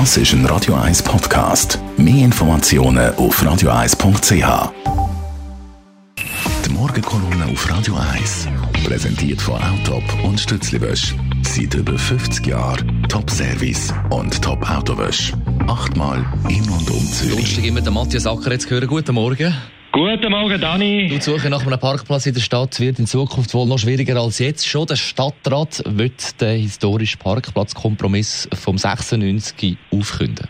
Das ist ein Radio 1 Podcast. Mehr Informationen auf radio1.ch. Die Morgenkolonne auf Radio 1 präsentiert von Autop und Stützliwösch. Seit über 50 Jahren Top-Service und Top-Autowösch. Achtmal in und um Zürich. Lustig immer den Matthias Acker jetzt hören. Guten Morgen. Guten Morgen, Dani. Die Suche nach einem Parkplatz in der Stadt wird in Zukunft wohl noch schwieriger als jetzt schon. Der Stadtrat wird den historischen Parkplatzkompromiss vom 96 aufkünden.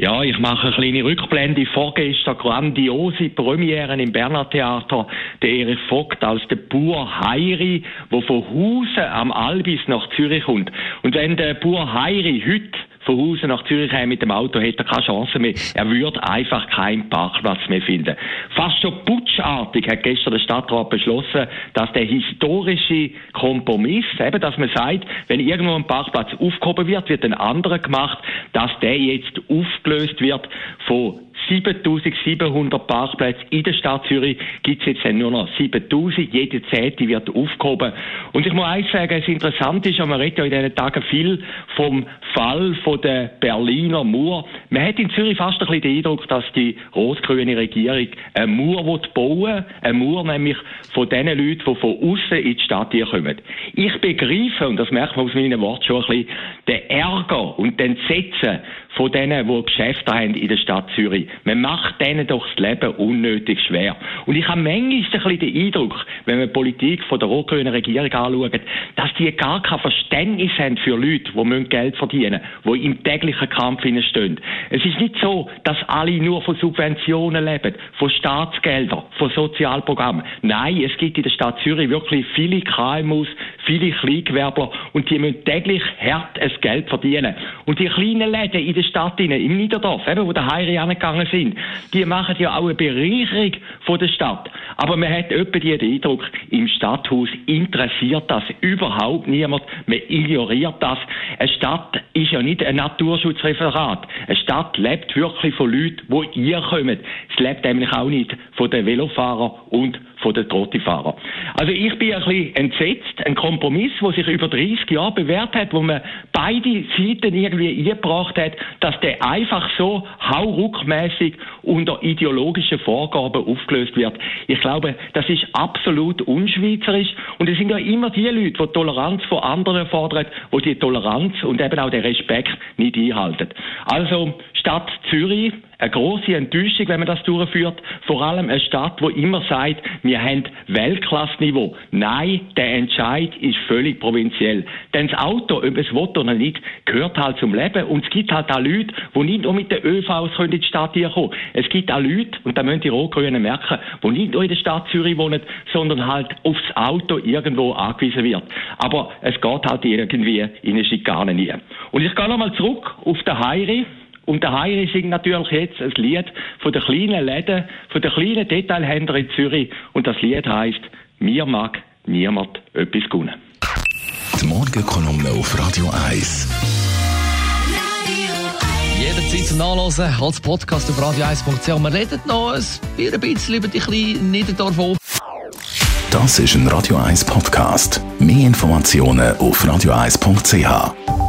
Ja, ich mache eine kleine Rückblende. Vorgestern grandiose Premiere im Berner Theater. Der Erich Vogt als der Bur Heiri, der von Hausen am Albis nach Zürich kommt. Und wenn der Bur Heiri heute von Hause nach Zürich mit dem Auto hätte er keine Chance mehr. Er würde einfach keinen Parkplatz mehr finden. Fast schon putschartig hat gestern der Stadtrat beschlossen, dass der historische Kompromiss, eben, dass man sagt, wenn irgendwo ein Parkplatz aufgehoben wird, wird ein anderer gemacht, dass der jetzt aufgelöst wird von 7700 Parkplätze in der Stadt Zürich gibt es jetzt nur noch 7000. Jede zehnte wird aufgehoben. Und ich muss eins sagen, es interessant ist, man redet ja in diesen Tagen viel vom Fall von der Berliner Mauer. Man hat in Zürich fast ein bisschen den Eindruck, dass die rot-grüne Regierung eine Mauer bauen will. Eine Mauer nämlich von den Leuten, die von außen in die Stadt hier kommen. Ich begreife, und das merkt man aus meinen Worten schon ein bisschen, den Ärger und den Entsetzen von denen, die Geschäfte haben in der Stadt Zürich. Man macht denen doch das Leben unnötig schwer. Und ich habe manchmal ein bisschen den Eindruck, wenn man die Politik von der rot-grünen Regierung anschaut, dass die gar kein Verständnis haben für Leute, die Geld verdienen müssen, die im täglichen Kampf stehen. Es ist nicht so, dass alle nur von Subventionen leben, von Staatsgeldern, von Sozialprogrammen. Nein, es gibt in der Stadt Zürich wirklich viele KMUs, viele Kleingewerbler und die müssen täglich hart ein Geld verdienen. Und die kleinen Läden in der Stadt, im Niederdorf, eben, wo der Heiri angegangen sind, die machen ja auch eine Bereicherung von der Stadt. Aber man hat etwa den Eindruck, im Stadthaus interessiert das überhaupt niemand. Man ignoriert das. Eine Stadt ist ja nicht ein Naturschutzreferat. Eine Stadt lebt wirklich von Leuten, die ihr kommt. Es lebt nämlich auch nicht von den Velofahrern und von den Trottifahrern. Also ich bin ein bisschen entsetzt. Ein Kompromiss, der sich über 30 Jahre bewährt hat, wo man beide Seiten irgendwie eingebracht hat, dass der einfach so hauruckmäßig unter ideologischen Vorgaben aufgelöst wird. Ich glaube, das ist absolut unschweizerisch und es sind ja immer die Leute, die Toleranz von anderen fordern, die die Toleranz und eben auch den Respekt nicht einhalten. Also Stadt Zürich eine große Enttäuschung, wenn man das durchführt. Vor allem eine Stadt, wo immer sagt, wir haben Weltklassniveau. Nein, der Entscheid ist völlig provinziell. Denn das Auto, ob es will oder nicht, gehört halt zum Leben. Und es gibt halt auch Leute, die nicht nur mit den ÖVs in die Stadt hier kommen. Es gibt auch Leute, und da müssen die Rot-Grünen merken, die nicht nur in der Stadt Zürich wohnen, sondern halt aufs Auto irgendwo angewiesen wird. Aber es geht halt irgendwie in eine Schikane nie. Und ich gehe nochmal zurück auf den Heiri. Und der Heiri singt natürlich jetzt ein Lied von den kleinen Läden, von den kleinen Detailhändlern in Zürich. Und das Lied heißt Mir mag niemand etwas gönnen. Die Morgenkolumne auf Radio 1. Jederzeit zum Nachlesen als Podcast auf radio1.ch. Wir reden noch ein bisschen über die kleinen Niederdorf. Das ist ein Radio 1 Podcast. Mehr Informationen auf radio1.ch.